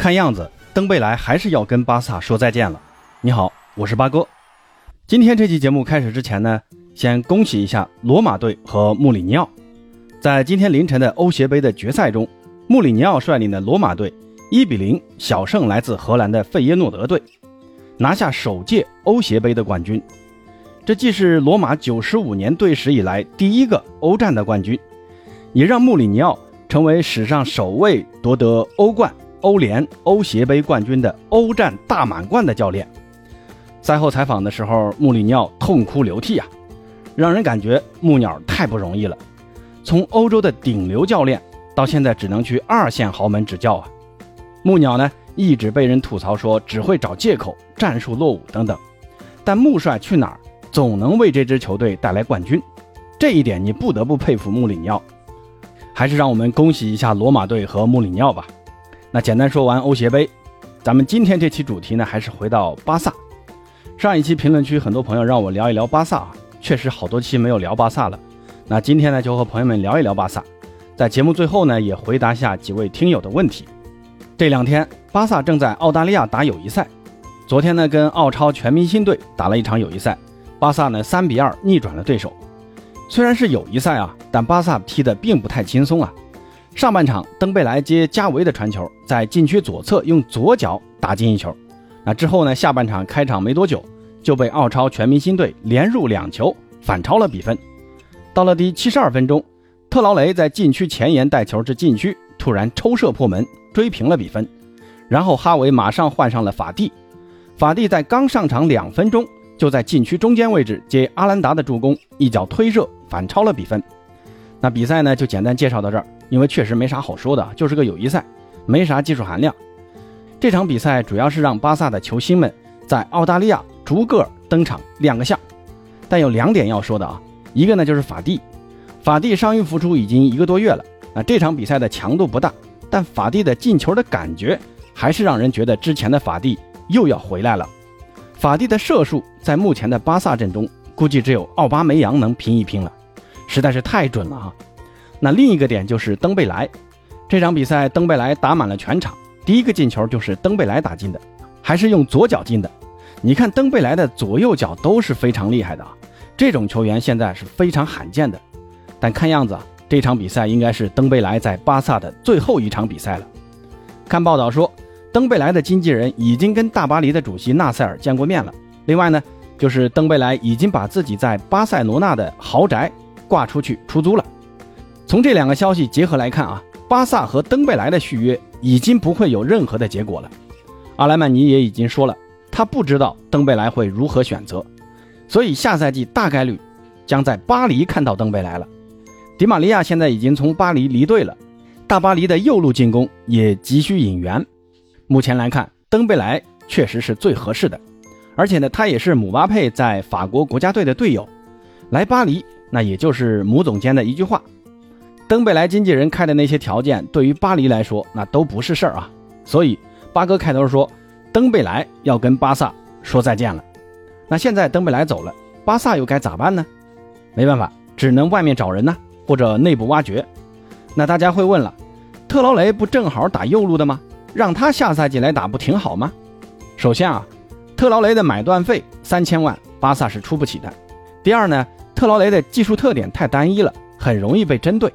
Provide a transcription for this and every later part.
看样子登贝莱还是要跟巴萨说再见了。你好，我是八哥。今天这期节目开始之前呢，先恭喜一下罗马队和穆里尼奥，在今天凌晨的欧协杯的决赛中，穆里尼奥率领的罗马队一比零小胜来自荷兰的费耶诺德队，拿下首届欧协杯的冠军。这既是罗马九十五年队史以来第一个欧战的冠军，也让穆里尼奥成为史上首位夺得欧冠。欧联、欧协杯冠军的欧战大满贯的教练，赛后采访的时候，穆里尼奥痛哭流涕啊，让人感觉穆鸟太不容易了。从欧洲的顶流教练，到现在只能去二线豪门执教啊。穆鸟呢，一直被人吐槽说只会找借口、战术落伍等等，但穆帅去哪儿，总能为这支球队带来冠军，这一点你不得不佩服穆里尼奥。还是让我们恭喜一下罗马队和穆里尼奥吧。那简单说完欧协杯，咱们今天这期主题呢，还是回到巴萨。上一期评论区很多朋友让我聊一聊巴萨啊，确实好多期没有聊巴萨了。那今天呢，就和朋友们聊一聊巴萨。在节目最后呢，也回答下几位听友的问题。这两天，巴萨正在澳大利亚打友谊赛。昨天呢，跟澳超全明星队打了一场友谊赛，巴萨呢三比二逆转了对手。虽然是友谊赛啊，但巴萨踢得并不太轻松啊。上半场，登贝莱接加维的传球，在禁区左侧用左脚打进一球。那之后呢？下半场开场没多久，就被澳超全明星队连入两球，反超了比分。到了第七十二分钟，特劳雷在禁区前沿带球至禁区，突然抽射破门，追平了比分。然后哈维马上换上了法蒂，法蒂在刚上场两分钟，就在禁区中间位置接阿兰达的助攻，一脚推射反超了比分。那比赛呢，就简单介绍到这儿。因为确实没啥好说的，就是个友谊赛，没啥技术含量。这场比赛主要是让巴萨的球星们在澳大利亚逐个登场亮个相。但有两点要说的啊，一个呢就是法蒂，法蒂伤愈复出已经一个多月了。啊，这场比赛的强度不大，但法蒂的进球的感觉还是让人觉得之前的法蒂又要回来了。法蒂的射术在目前的巴萨阵中，估计只有奥巴梅扬能拼一拼了，实在是太准了啊！那另一个点就是登贝莱，这场比赛登贝莱打满了全场，第一个进球就是登贝莱打进的，还是用左脚进的。你看登贝莱的左右脚都是非常厉害的啊，这种球员现在是非常罕见的。但看样子啊，这场比赛应该是登贝莱在巴萨的最后一场比赛了。看报道说，登贝莱的经纪人已经跟大巴黎的主席纳塞尔见过面了。另外呢，就是登贝莱已经把自己在巴塞罗那的豪宅挂出去出租了。从这两个消息结合来看啊，巴萨和登贝莱的续约已经不会有任何的结果了。阿莱曼尼也已经说了，他不知道登贝莱会如何选择，所以下赛季大概率将在巴黎看到登贝莱了。迪马利亚现在已经从巴黎离队了，大巴黎的右路进攻也急需引援。目前来看，登贝莱确实是最合适的，而且呢，他也是姆巴佩在法国国家队的队友，来巴黎那也就是姆总监的一句话。登贝莱经纪人开的那些条件，对于巴黎来说那都不是事儿啊。所以八哥开头说，登贝莱要跟巴萨说再见了。那现在登贝莱走了，巴萨又该咋办呢？没办法，只能外面找人呢，或者内部挖掘。那大家会问了，特劳雷不正好打右路的吗？让他下赛季来打不挺好吗？首先啊，特劳雷的买断费三千万，巴萨是出不起的。第二呢，特劳雷的技术特点太单一了，很容易被针对。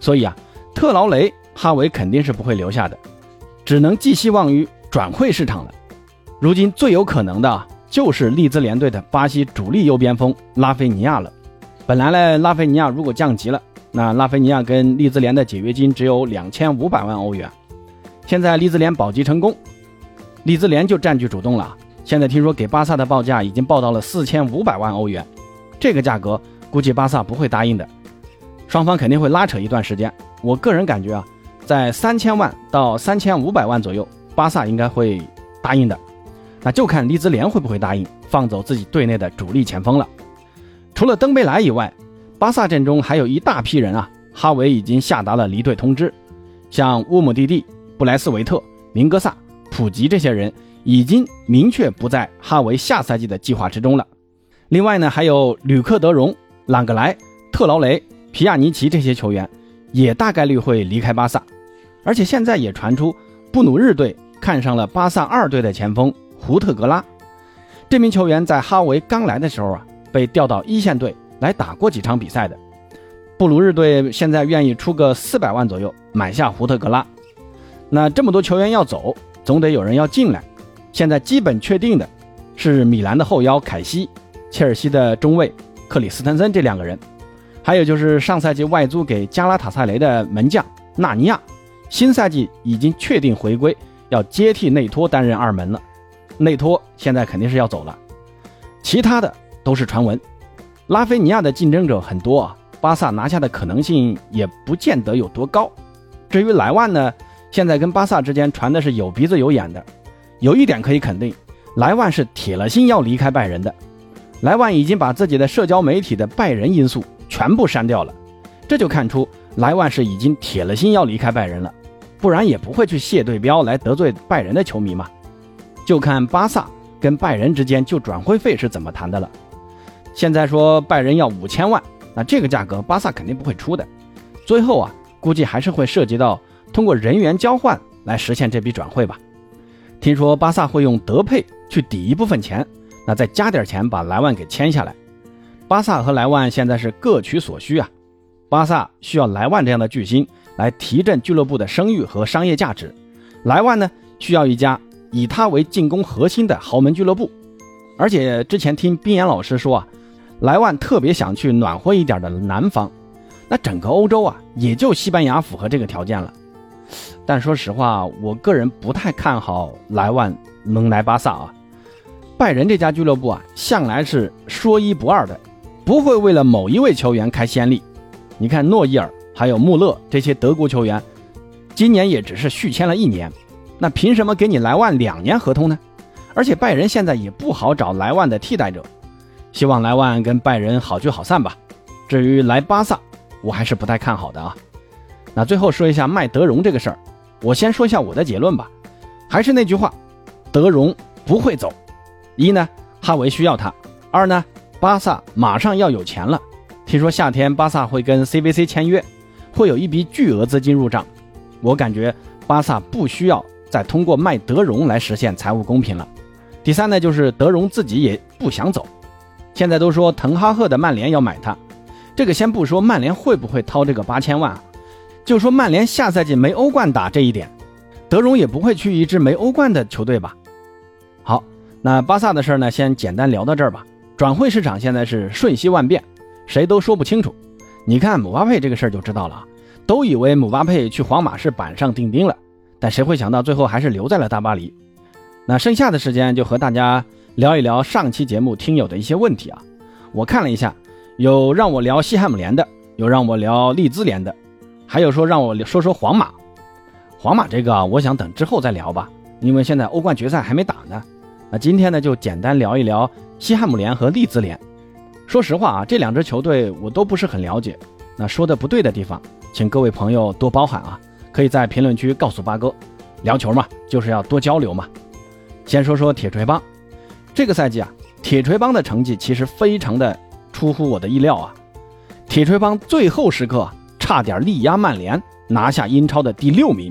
所以啊，特劳雷哈维肯定是不会留下的，只能寄希望于转会市场了。如今最有可能的就是利兹联队的巴西主力右边锋拉菲尼亚了。本来呢，拉菲尼亚如果降级了，那拉菲尼亚跟利兹联的解约金只有两千五百万欧元。现在利兹联保级成功，利兹联就占据主动了。现在听说给巴萨的报价已经报到了四千五百万欧元，这个价格估计巴萨不会答应的。双方肯定会拉扯一段时间，我个人感觉啊，在三千万到三千五百万左右，巴萨应该会答应的，那就看利兹联会不会答应放走自己队内的主力前锋了。除了登贝莱以外，巴萨阵中还有一大批人啊，哈维已经下达了离队通知，像乌姆蒂蒂、布莱斯维特、明格萨、普吉这些人已经明确不在哈维下赛季的计划之中了。另外呢，还有吕克德容、朗格莱、特劳雷。皮亚尼奇这些球员也大概率会离开巴萨，而且现在也传出布努日队看上了巴萨二队的前锋胡特格拉。这名球员在哈维刚来的时候啊，被调到一线队来打过几场比赛的。布鲁日队现在愿意出个四百万左右买下胡特格拉。那这么多球员要走，总得有人要进来。现在基本确定的是米兰的后腰凯西，切尔西的中卫克里斯滕森这两个人，还有就是上赛季外租给加拉塔萨雷的门将纳尼亚，新赛季已经确定回归，要接替内托担任二门了。内托现在肯定是要走了，其他的都是传闻。拉菲尼亚的竞争者很多啊，巴萨拿下的可能性也不见得有多高。至于莱万呢，现在跟巴萨之间传的是有鼻子有眼的。有一点可以肯定，莱万是铁了心要离开拜仁的。莱万已经把自己的社交媒体的拜仁因素全部删掉了，这就看出莱万是已经铁了心要离开拜仁了，不然也不会去卸对标来得罪拜仁的球迷嘛。就看巴萨跟拜仁之间就转会费是怎么谈的了。现在说拜仁要五千万，那这个价格巴萨肯定不会出的。最后啊，估计还是会涉及到通过人员交换来实现这笔转会吧。听说巴萨会用德佩去抵一部分钱，那再加点钱把莱万给签下来。巴萨和莱万现在是各取所需啊。巴萨需要莱万这样的巨星来提振俱乐部的声誉和商业价值，莱万呢需要一家以他为进攻核心的豪门俱乐部。而且之前听冰岩老师说啊，莱万特别想去暖和一点的南方，那整个欧洲啊也就西班牙符合这个条件了。但说实话，我个人不太看好莱万能来巴萨啊。拜仁这家俱乐部啊，向来是说一不二的，不会为了某一位球员开先例。你看诺伊尔还有穆勒这些德国球员，今年也只是续签了一年，那凭什么给你莱万两年合同呢？而且拜仁现在也不好找莱万的替代者，希望莱万跟拜仁好聚好散吧。至于来巴萨，我还是不太看好的啊。那最后说一下卖德容这个事儿。我先说一下我的结论吧，还是那句话，德容不会走。一呢，哈维需要他；二呢，巴萨马上要有钱了。听说夏天巴萨会跟 CVC 签约，会有一笔巨额资金入账。我感觉巴萨不需要再通过卖德容来实现财务公平了。第三呢，就是德容自己也不想走。现在都说滕哈赫的曼联要买他，这个先不说曼联会不会掏这个八千万。就说曼联下赛季没欧冠打这一点，德容也不会去一支没欧冠的球队吧？好，那巴萨的事儿呢，先简单聊到这儿吧。转会市场现在是瞬息万变，谁都说不清楚。你看姆巴佩这个事儿就知道了啊，都以为姆巴佩去皇马是板上钉钉了，但谁会想到最后还是留在了大巴黎？那剩下的时间就和大家聊一聊上期节目听友的一些问题啊。我看了一下，有让我聊西汉姆联的，有让我聊利兹联的。还有说让我说说皇马，皇马这个我想等之后再聊吧，因为现在欧冠决赛还没打呢。那今天呢就简单聊一聊西汉姆联和利兹联。说实话啊，这两支球队我都不是很了解。那说的不对的地方，请各位朋友多包涵啊，可以在评论区告诉八哥。聊球嘛，就是要多交流嘛。先说说铁锤帮，这个赛季啊，铁锤帮的成绩其实非常的出乎我的意料啊。铁锤帮最后时刻。差点力压曼联，拿下英超的第六名，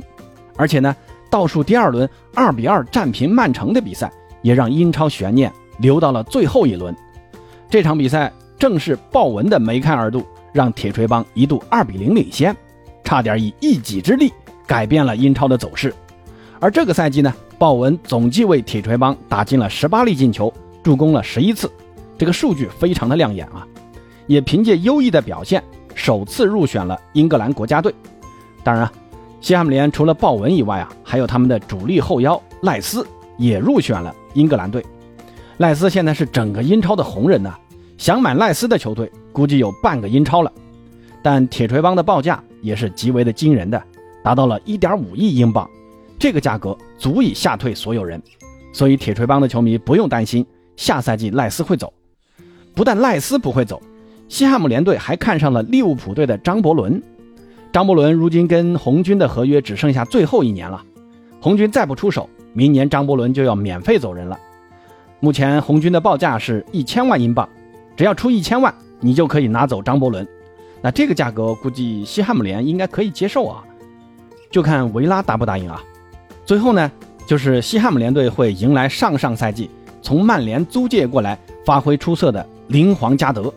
而且呢，倒数第二轮二比二战平曼城的比赛，也让英超悬念留到了最后一轮。这场比赛正是鲍文的梅开二度，让铁锤帮一度二比零领先，差点以一己之力改变了英超的走势。而这个赛季呢，鲍文总计为铁锤帮打进了十八粒进球，助攻了十一次，这个数据非常的亮眼啊，也凭借优异的表现。首次入选了英格兰国家队。当然，西汉姆联除了鲍文以外啊，还有他们的主力后腰赖斯也入选了英格兰队。赖斯现在是整个英超的红人呐，想买赖斯的球队估计有半个英超了。但铁锤帮的报价也是极为的惊人的，达到了一点五亿英镑，这个价格足以吓退所有人。所以铁锤帮的球迷不用担心下赛季赖斯会走。不但赖斯不会走。西汉姆联队还看上了利物浦队的张伯伦，张伯伦如今跟红军的合约只剩下最后一年了，红军再不出手，明年张伯伦就要免费走人了。目前红军的报价是一千万英镑，只要出一千万，你就可以拿走张伯伦。那这个价格估计西汉姆联应该可以接受啊，就看维拉答不答应啊。最后呢，就是西汉姆联队会迎来上上赛季从曼联租借过来发挥出色的林皇加德。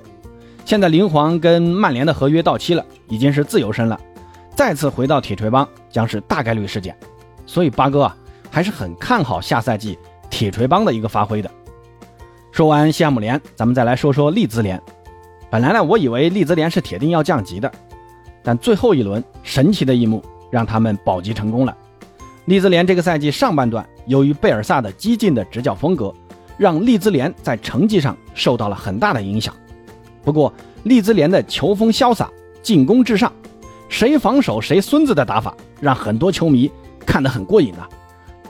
现在林皇跟曼联的合约到期了，已经是自由身了，再次回到铁锤帮将是大概率事件。所以八哥啊还是很看好下赛季铁锤帮的一个发挥的。说完西汉姆联，咱们再来说说利兹联。本来呢，我以为利兹联是铁定要降级的，但最后一轮神奇的一幕让他们保级成功了。利兹联这个赛季上半段，由于贝尔萨的激进的执教风格，让利兹联在成绩上受到了很大的影响。不过，利兹联的球风潇洒，进攻至上，谁防守谁孙子的打法，让很多球迷看得很过瘾啊。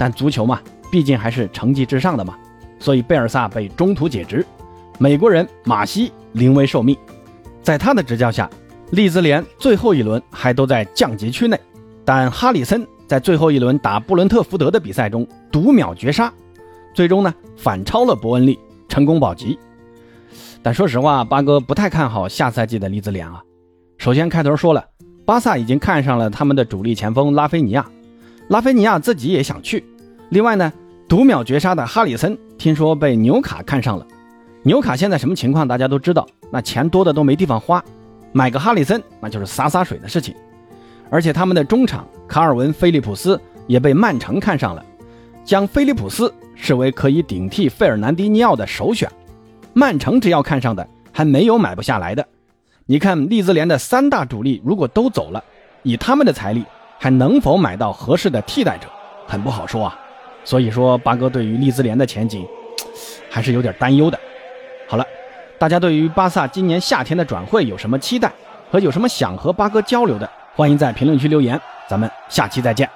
但足球嘛，毕竟还是成绩至上的嘛，所以贝尔萨被中途解职，美国人马西临危受命，在他的执教下，利兹联最后一轮还都在降级区内，但哈里森。在最后一轮打布伦特福德的比赛中读秒绝杀，最终呢反超了伯恩利，成功保级。但说实话，八哥不太看好下赛季的利兹联啊。首先开头说了，巴萨已经看上了他们的主力前锋拉菲尼亚，拉菲尼亚自己也想去。另外呢，读秒绝杀的哈里森听说被纽卡看上了，纽卡现在什么情况大家都知道，那钱多的都没地方花，买个哈里森那就是洒洒水的事情。而且他们的中场卡尔文·菲利普斯也被曼城看上了，将菲利普斯视为可以顶替费尔南迪尼奥的首选。曼城只要看上的，还没有买不下来的。你看利兹联的三大主力如果都走了，以他们的财力，还能否买到合适的替代者，很不好说啊。所以说，八哥对于利兹联的前景 还是有点担忧的。好了，大家对于巴萨今年夏天的转会有什么期待，和有什么想和八哥交流的？欢迎在评论区留言，咱们下期再见。